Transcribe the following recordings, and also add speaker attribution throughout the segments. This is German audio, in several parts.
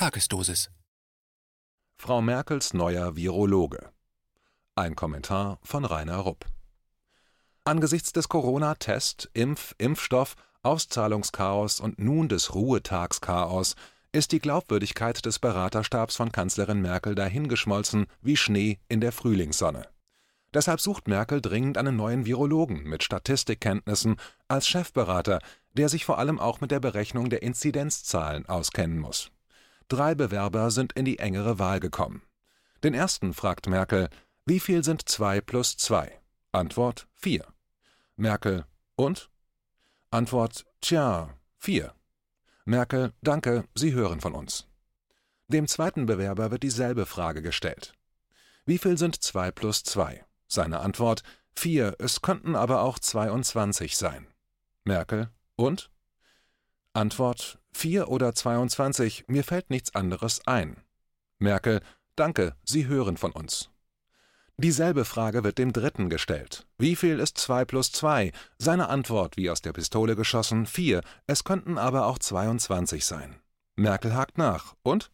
Speaker 1: Tagesdosis.
Speaker 2: Frau Merkels neuer Virologe. Ein Kommentar von Rainer Rupp. Angesichts des Corona-Test, Impf-, Impfstoff-, Auszahlungschaos und nun des Ruhetagschaos ist die Glaubwürdigkeit des Beraterstabs von Kanzlerin Merkel dahingeschmolzen wie Schnee in der Frühlingssonne. Deshalb sucht Merkel dringend einen neuen Virologen mit Statistikkenntnissen als Chefberater, der sich vor allem auch mit der Berechnung der Inzidenzzahlen auskennen muss. Drei Bewerber sind in die engere Wahl gekommen. Den ersten fragt Merkel: Wie viel sind zwei plus zwei? Antwort: vier. Merkel: Und? Antwort: Tja, vier. Merkel: Danke, Sie hören von uns. Dem zweiten Bewerber wird dieselbe Frage gestellt. Wie viel sind zwei plus zwei? Seine Antwort: Vier, es könnten aber auch 22 sein. Merkel: Und? Antwort: Vier oder 22, mir fällt nichts anderes ein. Merkel: Danke, Sie hören von uns. Dieselbe Frage wird dem Dritten gestellt. Wie viel ist 2 plus 2? Seine Antwort, wie aus der Pistole geschossen, 4. Es könnten aber auch 22 sein. Merkel hakt nach. Und?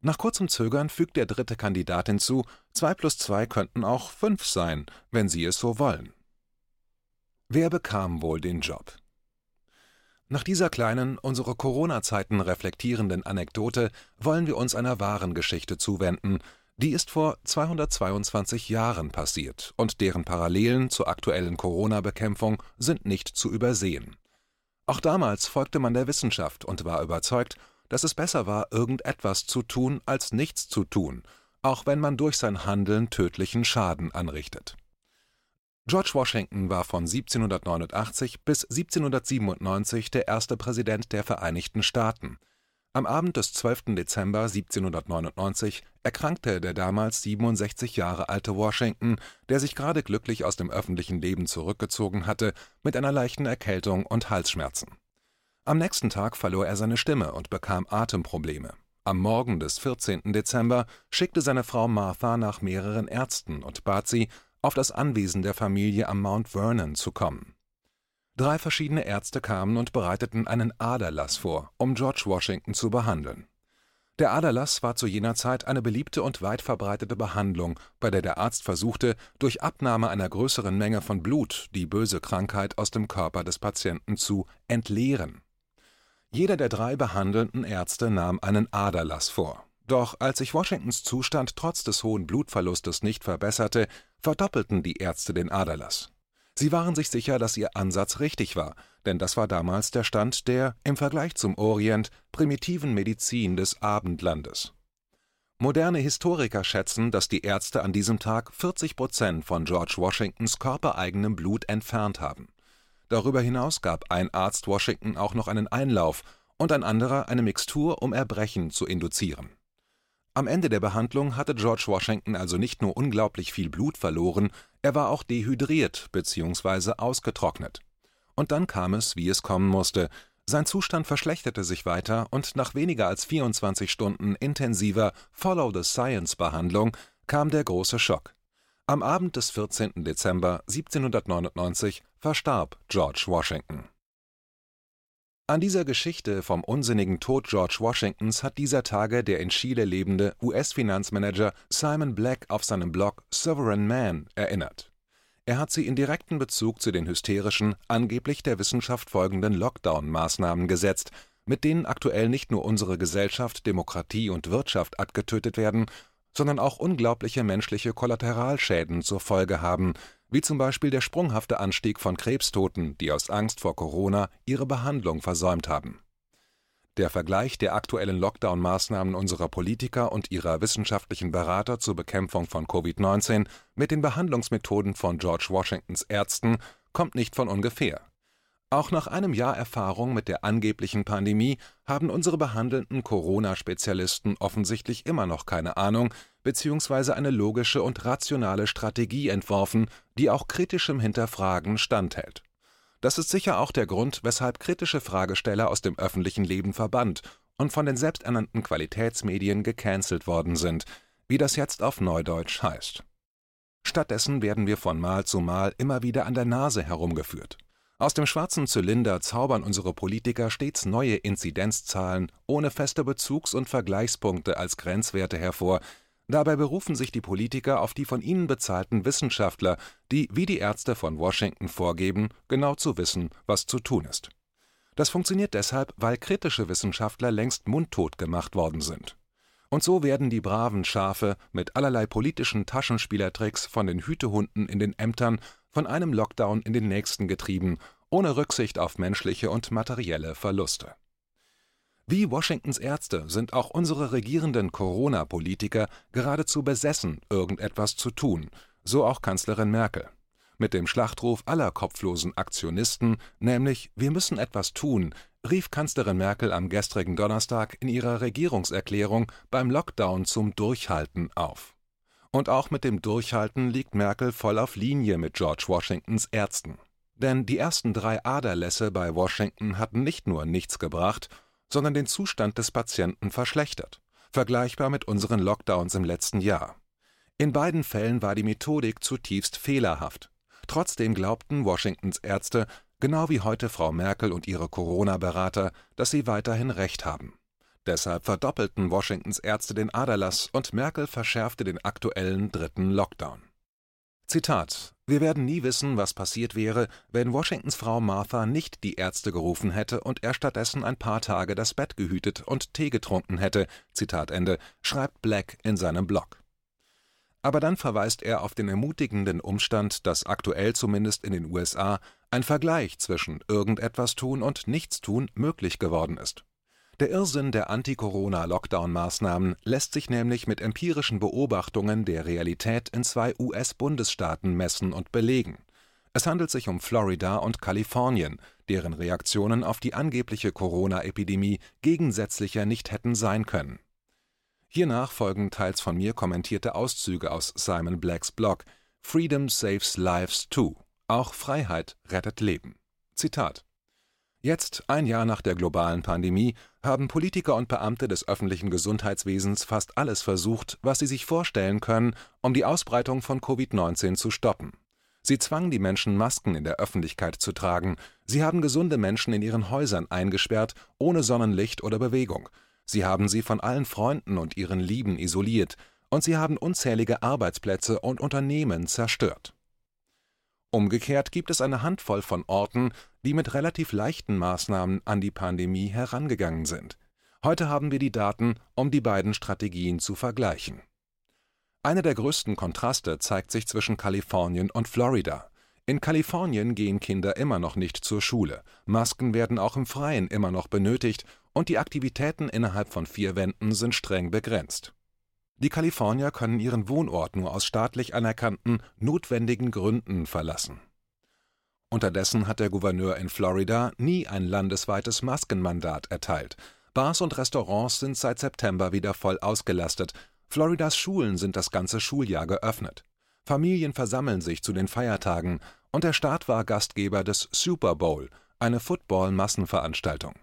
Speaker 2: Nach kurzem Zögern fügt der dritte Kandidat hinzu, 2 plus 2 könnten auch 5 sein, wenn Sie es so wollen. Wer bekam wohl den Job? Nach dieser kleinen, unsere Corona-Zeiten reflektierenden Anekdote wollen wir uns einer wahren Geschichte zuwenden. Die ist vor 222 Jahren passiert und deren Parallelen zur aktuellen Corona-Bekämpfung sind nicht zu übersehen. Auch damals folgte man der Wissenschaft und war überzeugt, dass es besser war, irgendetwas zu tun, als nichts zu tun, auch wenn man durch sein Handeln tödlichen Schaden anrichtet. George Washington war von 1789 bis 1797 der erste Präsident der Vereinigten Staaten. Am Abend des 12. Dezember 1799 erkrankte der damals 67 Jahre alte Washington, der sich gerade glücklich aus dem öffentlichen Leben zurückgezogen hatte, mit einer leichten Erkältung und Halsschmerzen. Am nächsten Tag verlor er seine Stimme und bekam Atemprobleme. Am Morgen des 14. Dezember schickte seine Frau Martha nach mehreren Ärzten und bat sie, auf das Anwesen der Familie am Mount Vernon zu kommen. Drei verschiedene Ärzte kamen und bereiteten einen Aderlass vor, um George Washington zu behandeln. Der Aderlass war zu jener Zeit eine beliebte und weit verbreitete Behandlung, bei der der Arzt versuchte, durch Abnahme einer größeren Menge von Blut die böse Krankheit aus dem Körper des Patienten zu entleeren. Jeder der drei behandelnden Ärzte nahm einen Aderlass vor. Doch als sich Washingtons Zustand trotz des hohen Blutverlustes nicht verbesserte, verdoppelten die Ärzte den Aderlass. Sie waren sich sicher, dass ihr Ansatz richtig war, denn das war damals der Stand der, im Vergleich zum Orient, primitiven Medizin des Abendlandes. Moderne Historiker schätzen, dass die Ärzte an diesem Tag 40 Prozent von George Washingtons körpereigenem Blut entfernt haben. Darüber hinaus gab ein Arzt Washington auch noch einen Einlauf und ein anderer eine Mixtur, um Erbrechen zu induzieren. Am Ende der Behandlung hatte George Washington also nicht nur unglaublich viel Blut verloren, er war auch dehydriert bzw. ausgetrocknet. Und dann kam es, wie es kommen musste. Sein Zustand verschlechterte sich weiter und nach weniger als 24 Stunden intensiver Follow the Science Behandlung kam der große Schock. Am Abend des 14. Dezember 1799 verstarb George Washington. An dieser Geschichte vom unsinnigen Tod George Washingtons hat dieser Tage der in Chile lebende US-Finanzmanager Simon Black auf seinem Blog Sovereign Man erinnert. Er hat sie in direkten Bezug zu den hysterischen, angeblich der Wissenschaft folgenden Lockdown-Maßnahmen gesetzt, mit denen aktuell nicht nur unsere Gesellschaft, Demokratie und Wirtschaft abgetötet werden, sondern auch unglaubliche menschliche Kollateralschäden zur Folge haben, wie zum Beispiel der sprunghafte Anstieg von Krebstoten, die aus Angst vor Corona ihre Behandlung versäumt haben. Der Vergleich der aktuellen Lockdown-Maßnahmen unserer Politiker und ihrer wissenschaftlichen Berater zur Bekämpfung von Covid-19 mit den Behandlungsmethoden von George Washingtons Ärzten kommt nicht von ungefähr. Auch nach einem Jahr Erfahrung mit der angeblichen Pandemie haben unsere behandelnden Corona-Spezialisten offensichtlich immer noch keine Ahnung bzw. eine logische und rationale Strategie entworfen, die auch kritischem Hinterfragen standhält. Das ist sicher auch der Grund, weshalb kritische Fragesteller aus dem öffentlichen Leben verbannt und von den selbsternannten Qualitätsmedien gecancelt worden sind, wie das jetzt auf Neudeutsch heißt. Stattdessen werden wir von Mal zu Mal immer wieder an der Nase herumgeführt. Aus dem schwarzen Zylinder zaubern unsere Politiker stets neue Inzidenzzahlen ohne feste Bezugs- und Vergleichspunkte als Grenzwerte hervor. Dabei berufen sich die Politiker auf die von ihnen bezahlten Wissenschaftler, die wie die Ärzte von Washington vorgeben, genau zu wissen, was zu tun ist. Das funktioniert deshalb, weil kritische Wissenschaftler längst mundtot gemacht worden sind. Und so werden die braven Schafe mit allerlei politischen Taschenspielertricks von den Hütehunden in den Ämtern von einem Lockdown in den nächsten getrieben, ohne Rücksicht auf menschliche und materielle Verluste. Wie Washingtons Ärzte sind auch unsere regierenden Corona-Politiker geradezu besessen, irgendetwas zu tun, so auch Kanzlerin Merkel. Mit dem Schlachtruf aller kopflosen Aktionisten, nämlich Wir müssen etwas tun, rief Kanzlerin Merkel am gestrigen Donnerstag in ihrer Regierungserklärung beim Lockdown zum Durchhalten auf. Und auch mit dem Durchhalten liegt Merkel voll auf Linie mit George Washingtons Ärzten. Denn die ersten drei Aderlässe bei Washington hatten nicht nur nichts gebracht, sondern den Zustand des Patienten verschlechtert, vergleichbar mit unseren Lockdowns im letzten Jahr. In beiden Fällen war die Methodik zutiefst fehlerhaft. Trotzdem glaubten Washingtons Ärzte, genau wie heute Frau Merkel und ihre Corona-Berater, dass sie weiterhin Recht haben. Deshalb verdoppelten Washingtons Ärzte den Aderlass und Merkel verschärfte den aktuellen dritten Lockdown. Zitat: Wir werden nie wissen, was passiert wäre, wenn Washingtons Frau Martha nicht die Ärzte gerufen hätte und er stattdessen ein paar Tage das Bett gehütet und Tee getrunken hätte. Zitat Ende, schreibt Black in seinem Blog. Aber dann verweist er auf den ermutigenden Umstand, dass aktuell zumindest in den USA ein Vergleich zwischen irgendetwas tun und Nichtstun möglich geworden ist. Der Irrsinn der Anti-Corona-Lockdown-Maßnahmen lässt sich nämlich mit empirischen Beobachtungen der Realität in zwei US-Bundesstaaten messen und belegen. Es handelt sich um Florida und Kalifornien, deren Reaktionen auf die angebliche Corona-Epidemie gegensätzlicher nicht hätten sein können. Hiernach folgen teils von mir kommentierte Auszüge aus Simon Blacks Blog Freedom Saves Lives Too, auch Freiheit rettet Leben. Zitat Jetzt, ein Jahr nach der globalen Pandemie, haben Politiker und Beamte des öffentlichen Gesundheitswesens fast alles versucht, was sie sich vorstellen können, um die Ausbreitung von Covid-19 zu stoppen. Sie zwangen die Menschen, Masken in der Öffentlichkeit zu tragen. Sie haben gesunde Menschen in ihren Häusern eingesperrt, ohne Sonnenlicht oder Bewegung. Sie haben sie von allen Freunden und ihren Lieben isoliert. Und sie haben unzählige Arbeitsplätze und Unternehmen zerstört. Umgekehrt gibt es eine Handvoll von Orten, die mit relativ leichten Maßnahmen an die Pandemie herangegangen sind. Heute haben wir die Daten, um die beiden Strategien zu vergleichen. Einer der größten Kontraste zeigt sich zwischen Kalifornien und Florida. In Kalifornien gehen Kinder immer noch nicht zur Schule, Masken werden auch im Freien immer noch benötigt und die Aktivitäten innerhalb von vier Wänden sind streng begrenzt. Die Kalifornier können ihren Wohnort nur aus staatlich anerkannten, notwendigen Gründen verlassen. Unterdessen hat der Gouverneur in Florida nie ein landesweites Maskenmandat erteilt. Bars und Restaurants sind seit September wieder voll ausgelastet. Floridas Schulen sind das ganze Schuljahr geöffnet. Familien versammeln sich zu den Feiertagen und der Staat war Gastgeber des Super Bowl, eine Football-Massenveranstaltung.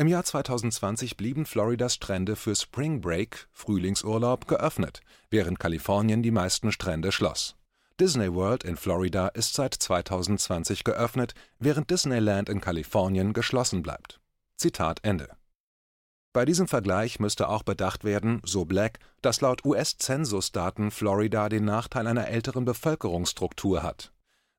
Speaker 2: Im Jahr 2020 blieben Floridas Strände für Spring Break (Frühlingsurlaub) geöffnet, während Kalifornien die meisten Strände schloss. Disney World in Florida ist seit 2020 geöffnet, während Disneyland in Kalifornien geschlossen bleibt. Zitat Ende. Bei diesem Vergleich müsste auch bedacht werden, so Black, dass laut US-Zensusdaten Florida den Nachteil einer älteren Bevölkerungsstruktur hat.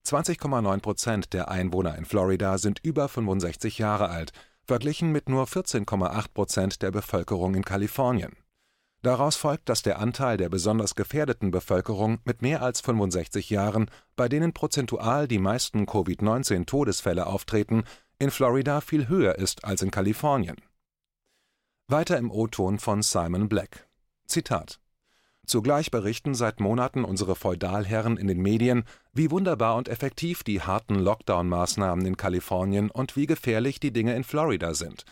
Speaker 2: 20,9 Prozent der Einwohner in Florida sind über 65 Jahre alt verglichen mit nur 14,8 Prozent der Bevölkerung in Kalifornien. Daraus folgt, dass der Anteil der besonders gefährdeten Bevölkerung mit mehr als 65 Jahren, bei denen prozentual die meisten Covid-19-Todesfälle auftreten, in Florida viel höher ist als in Kalifornien. Weiter im O-Ton von Simon Black. Zitat Zugleich berichten seit Monaten unsere Feudalherren in den Medien, wie wunderbar und effektiv die harten Lockdown-Maßnahmen in Kalifornien und wie gefährlich die Dinge in Florida sind.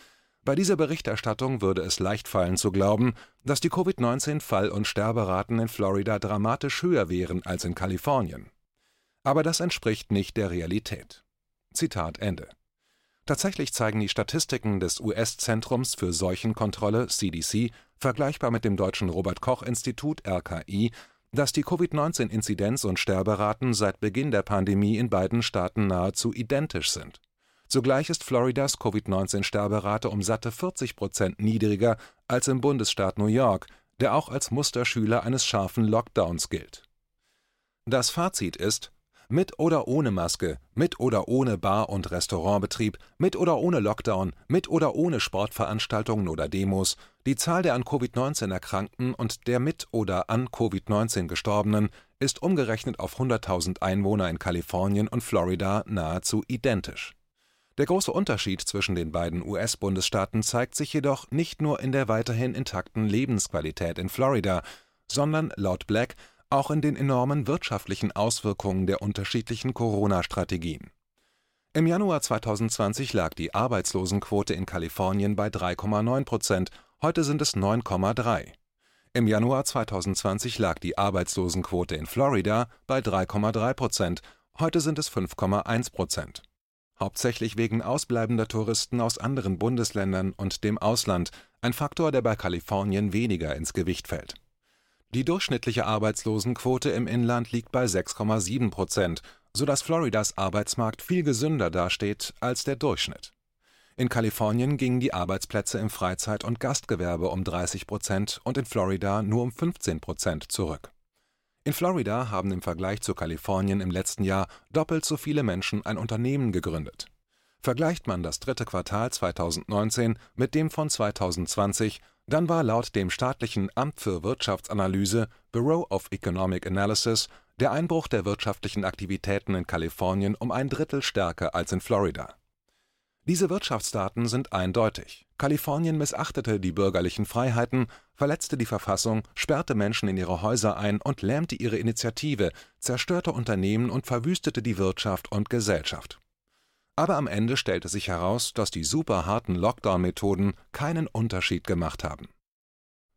Speaker 2: Bei dieser Berichterstattung würde es leicht fallen zu glauben, dass die Covid-19-Fall- und Sterberaten in Florida dramatisch höher wären als in Kalifornien. Aber das entspricht nicht der Realität. Zitat Ende. Tatsächlich zeigen die Statistiken des US-Zentrums für Seuchenkontrolle CDC vergleichbar mit dem deutschen Robert Koch Institut RKI, dass die Covid-19-Inzidenz und Sterberaten seit Beginn der Pandemie in beiden Staaten nahezu identisch sind. Zugleich ist Floridas Covid-19-Sterberate um satte 40 Prozent niedriger als im Bundesstaat New York, der auch als Musterschüler eines scharfen Lockdowns gilt. Das Fazit ist, mit oder ohne Maske, mit oder ohne Bar- und Restaurantbetrieb, mit oder ohne Lockdown, mit oder ohne Sportveranstaltungen oder Demos, die Zahl der an Covid-19 Erkrankten und der mit oder an Covid-19 Gestorbenen ist umgerechnet auf 100.000 Einwohner in Kalifornien und Florida nahezu identisch. Der große Unterschied zwischen den beiden US-Bundesstaaten zeigt sich jedoch nicht nur in der weiterhin intakten Lebensqualität in Florida, sondern laut Black auch in den enormen wirtschaftlichen Auswirkungen der unterschiedlichen Corona-Strategien. Im Januar 2020 lag die Arbeitslosenquote in Kalifornien bei 3,9 Prozent, heute sind es 9,3. Im Januar 2020 lag die Arbeitslosenquote in Florida bei 3,3 Prozent, heute sind es 5,1 Prozent. Hauptsächlich wegen ausbleibender Touristen aus anderen Bundesländern und dem Ausland, ein Faktor, der bei Kalifornien weniger ins Gewicht fällt die durchschnittliche Arbeitslosenquote im Inland liegt bei 6,7 Prozent, sodass Floridas Arbeitsmarkt viel gesünder dasteht als der Durchschnitt. In Kalifornien gingen die Arbeitsplätze im Freizeit und Gastgewerbe um 30 Prozent und in Florida nur um 15 Prozent zurück. In Florida haben im Vergleich zu Kalifornien im letzten Jahr doppelt so viele Menschen ein Unternehmen gegründet. Vergleicht man das dritte Quartal 2019 mit dem von 2020, dann war laut dem staatlichen Amt für Wirtschaftsanalyse Bureau of Economic Analysis der Einbruch der wirtschaftlichen Aktivitäten in Kalifornien um ein Drittel stärker als in Florida. Diese Wirtschaftsdaten sind eindeutig. Kalifornien missachtete die bürgerlichen Freiheiten, verletzte die Verfassung, sperrte Menschen in ihre Häuser ein und lähmte ihre Initiative, zerstörte Unternehmen und verwüstete die Wirtschaft und Gesellschaft aber am Ende stellte sich heraus, dass die super harten Lockdown-Methoden keinen Unterschied gemacht haben.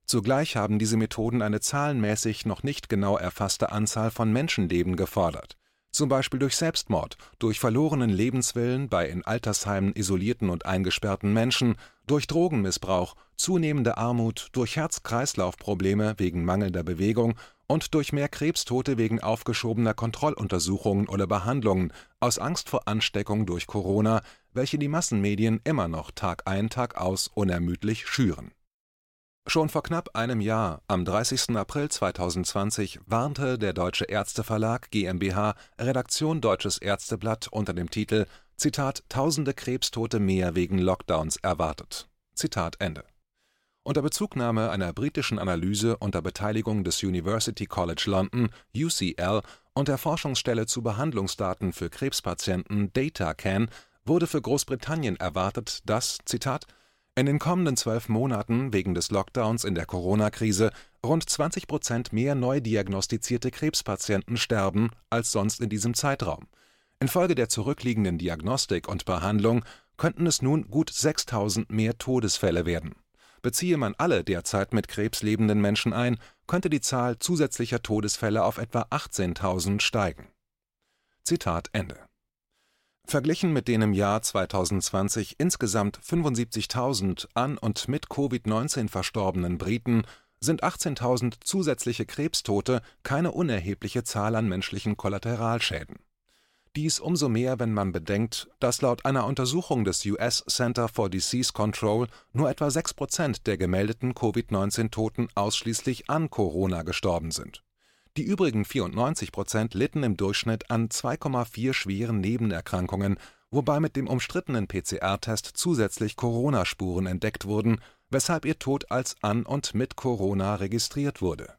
Speaker 2: Zugleich haben diese Methoden eine zahlenmäßig noch nicht genau erfasste Anzahl von Menschenleben gefordert, zum Beispiel durch Selbstmord, durch verlorenen Lebenswillen bei in Altersheimen isolierten und eingesperrten Menschen, durch Drogenmissbrauch, zunehmende Armut, durch Herz-Kreislauf-Probleme wegen mangelnder Bewegung und durch mehr Krebstote wegen aufgeschobener Kontrolluntersuchungen oder Behandlungen aus Angst vor Ansteckung durch Corona, welche die Massenmedien immer noch Tag ein, Tag aus unermüdlich schüren. Schon vor knapp einem Jahr, am 30. April 2020, warnte der Deutsche Ärzteverlag GmbH Redaktion Deutsches Ärzteblatt unter dem Titel Zitat Tausende Krebstote mehr wegen Lockdowns erwartet. Zitat Ende unter Bezugnahme einer britischen Analyse unter Beteiligung des University College London (UCL) und der Forschungsstelle zu Behandlungsdaten für Krebspatienten DataCan wurde für Großbritannien erwartet, dass Zitat, „ in den kommenden zwölf Monaten wegen des Lockdowns in der Corona-Krise rund 20 Prozent mehr neu diagnostizierte Krebspatienten sterben als sonst in diesem Zeitraum. Infolge der zurückliegenden Diagnostik und Behandlung könnten es nun gut 6.000 mehr Todesfälle werden Beziehe man alle derzeit mit Krebs lebenden Menschen ein, könnte die Zahl zusätzlicher Todesfälle auf etwa 18.000 steigen. Zitat Ende. Verglichen mit den im Jahr 2020 insgesamt 75.000 an und mit Covid-19 verstorbenen Briten sind 18.000 zusätzliche Krebstote keine unerhebliche Zahl an menschlichen Kollateralschäden dies umso mehr, wenn man bedenkt, dass laut einer Untersuchung des US Center for Disease Control nur etwa 6 Prozent der gemeldeten Covid-19-Toten ausschließlich an Corona gestorben sind. Die übrigen 94 Prozent litten im Durchschnitt an 2,4 schweren Nebenerkrankungen, wobei mit dem umstrittenen PCR-Test zusätzlich Corona-Spuren entdeckt wurden, weshalb ihr Tod als an und mit Corona registriert wurde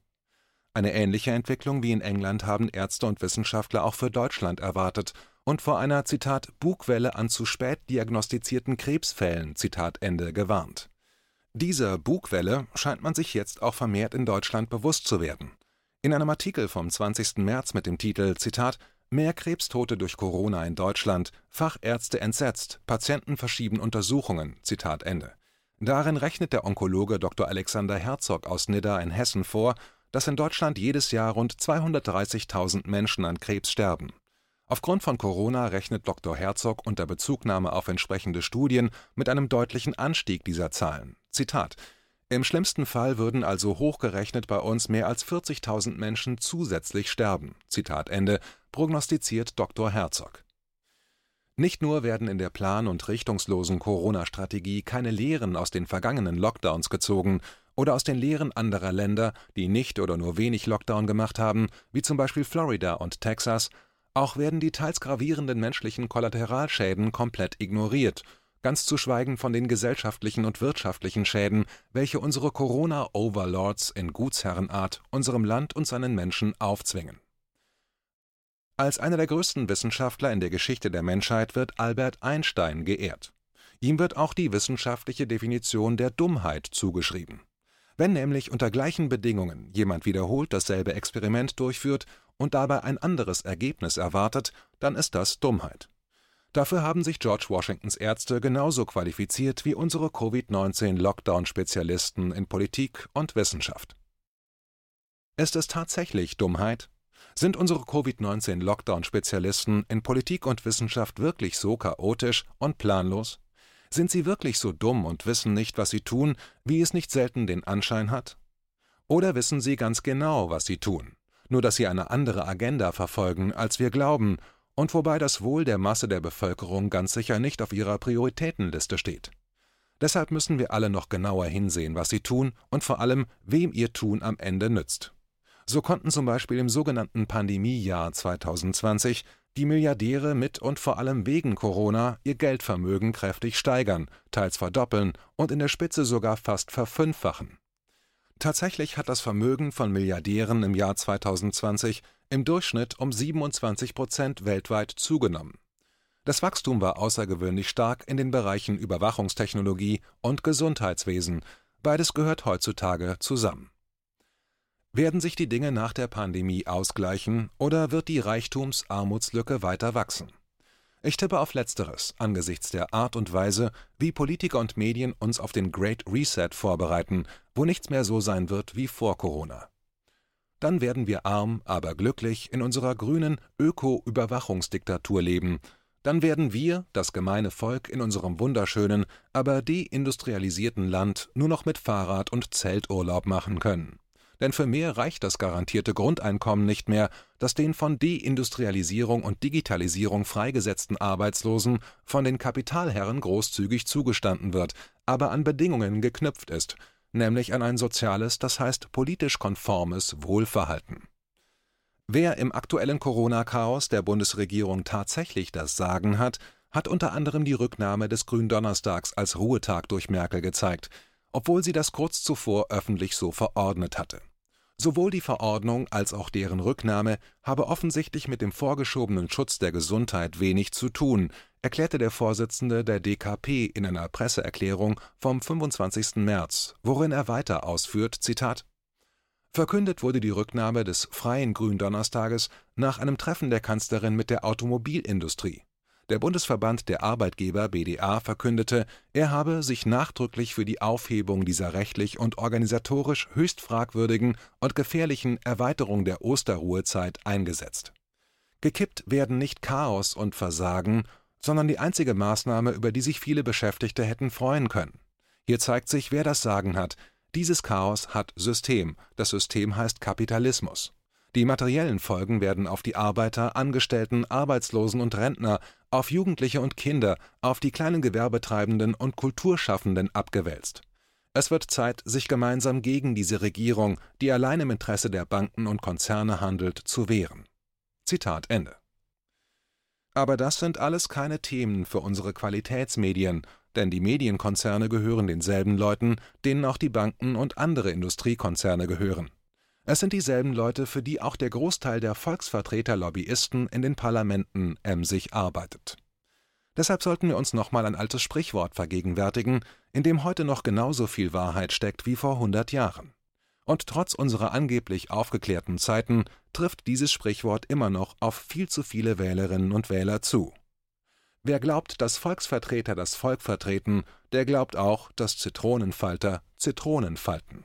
Speaker 2: eine ähnliche Entwicklung wie in England haben Ärzte und Wissenschaftler auch für Deutschland erwartet und vor einer Zitat Bugwelle an zu spät diagnostizierten Krebsfällen Zitat Ende gewarnt. Dieser Bugwelle scheint man sich jetzt auch vermehrt in Deutschland bewusst zu werden. In einem Artikel vom 20. März mit dem Titel Zitat Mehr Krebstote durch Corona in Deutschland, Fachärzte entsetzt, Patienten verschieben Untersuchungen Zitat Ende. Darin rechnet der Onkologe Dr. Alexander Herzog aus Nidda in Hessen vor dass in Deutschland jedes Jahr rund 230.000 Menschen an Krebs sterben. Aufgrund von Corona rechnet Dr. Herzog unter Bezugnahme auf entsprechende Studien mit einem deutlichen Anstieg dieser Zahlen. Zitat Im schlimmsten Fall würden also hochgerechnet bei uns mehr als 40.000 Menschen zusätzlich sterben. Zitat Ende, prognostiziert Dr. Herzog. Nicht nur werden in der plan- und richtungslosen Corona-Strategie keine Lehren aus den vergangenen Lockdowns gezogen oder aus den Lehren anderer Länder, die nicht oder nur wenig Lockdown gemacht haben, wie zum Beispiel Florida und Texas, auch werden die teils gravierenden menschlichen Kollateralschäden komplett ignoriert ganz zu schweigen von den gesellschaftlichen und wirtschaftlichen Schäden, welche unsere Corona-Overlords in Gutsherrenart unserem Land und seinen Menschen aufzwingen. Als einer der größten Wissenschaftler in der Geschichte der Menschheit wird Albert Einstein geehrt. Ihm wird auch die wissenschaftliche Definition der Dummheit zugeschrieben. Wenn nämlich unter gleichen Bedingungen jemand wiederholt dasselbe Experiment durchführt und dabei ein anderes Ergebnis erwartet, dann ist das Dummheit. Dafür haben sich George Washingtons Ärzte genauso qualifiziert wie unsere Covid-19-Lockdown-Spezialisten in Politik und Wissenschaft. Ist es tatsächlich Dummheit? Sind unsere Covid-19-Lockdown-Spezialisten in Politik und Wissenschaft wirklich so chaotisch und planlos? Sind sie wirklich so dumm und wissen nicht, was sie tun, wie es nicht selten den Anschein hat? Oder wissen sie ganz genau, was sie tun, nur dass sie eine andere Agenda verfolgen, als wir glauben, und wobei das Wohl der Masse der Bevölkerung ganz sicher nicht auf ihrer Prioritätenliste steht. Deshalb müssen wir alle noch genauer hinsehen, was sie tun und vor allem, wem ihr Tun am Ende nützt. So konnten zum Beispiel im sogenannten Pandemiejahr 2020 die Milliardäre mit und vor allem wegen Corona ihr Geldvermögen kräftig steigern, teils verdoppeln und in der Spitze sogar fast verfünffachen. Tatsächlich hat das Vermögen von Milliardären im Jahr 2020 im Durchschnitt um 27 Prozent weltweit zugenommen. Das Wachstum war außergewöhnlich stark in den Bereichen Überwachungstechnologie und Gesundheitswesen, beides gehört heutzutage zusammen. Werden sich die Dinge nach der Pandemie ausgleichen oder wird die Reichtums-Armutslücke weiter wachsen? Ich tippe auf Letzteres angesichts der Art und Weise, wie Politiker und Medien uns auf den Great Reset vorbereiten, wo nichts mehr so sein wird wie vor Corona. Dann werden wir arm, aber glücklich in unserer grünen Öko-Überwachungsdiktatur leben. Dann werden wir, das gemeine Volk, in unserem wunderschönen, aber deindustrialisierten Land nur noch mit Fahrrad und Zelturlaub machen können denn für mehr reicht das garantierte Grundeinkommen nicht mehr, das den von Deindustrialisierung und Digitalisierung freigesetzten Arbeitslosen von den Kapitalherren großzügig zugestanden wird, aber an Bedingungen geknüpft ist, nämlich an ein soziales, das heißt politisch konformes Wohlverhalten. Wer im aktuellen Corona-Chaos der Bundesregierung tatsächlich das Sagen hat, hat unter anderem die Rücknahme des Gründonnerstags als Ruhetag durch Merkel gezeigt, obwohl sie das kurz zuvor öffentlich so verordnet hatte. Sowohl die Verordnung als auch deren Rücknahme habe offensichtlich mit dem vorgeschobenen Schutz der Gesundheit wenig zu tun, erklärte der Vorsitzende der DKP in einer Presseerklärung vom 25. März, worin er weiter ausführt: Zitat Verkündet wurde die Rücknahme des Freien Gründonnerstages nach einem Treffen der Kanzlerin mit der Automobilindustrie. Der Bundesverband der Arbeitgeber BDA verkündete, er habe sich nachdrücklich für die Aufhebung dieser rechtlich und organisatorisch höchst fragwürdigen und gefährlichen Erweiterung der Osterruhezeit eingesetzt. Gekippt werden nicht Chaos und Versagen, sondern die einzige Maßnahme, über die sich viele Beschäftigte hätten freuen können. Hier zeigt sich, wer das Sagen hat. Dieses Chaos hat System. Das System heißt Kapitalismus. Die materiellen Folgen werden auf die Arbeiter, Angestellten, Arbeitslosen und Rentner, auf Jugendliche und Kinder, auf die kleinen Gewerbetreibenden und Kulturschaffenden abgewälzt. Es wird Zeit, sich gemeinsam gegen diese Regierung, die allein im Interesse der Banken und Konzerne handelt, zu wehren. Zitat Ende. Aber das sind alles keine Themen für unsere Qualitätsmedien, denn die Medienkonzerne gehören denselben Leuten, denen auch die Banken und andere Industriekonzerne gehören. Es sind dieselben Leute, für die auch der Großteil der Volksvertreter-Lobbyisten in den Parlamenten emsig arbeitet. Deshalb sollten wir uns nochmal ein altes Sprichwort vergegenwärtigen, in dem heute noch genauso viel Wahrheit steckt wie vor hundert Jahren. Und trotz unserer angeblich aufgeklärten Zeiten trifft dieses Sprichwort immer noch auf viel zu viele Wählerinnen und Wähler zu. Wer glaubt, dass Volksvertreter das Volk vertreten, der glaubt auch, dass Zitronenfalter Zitronen falten.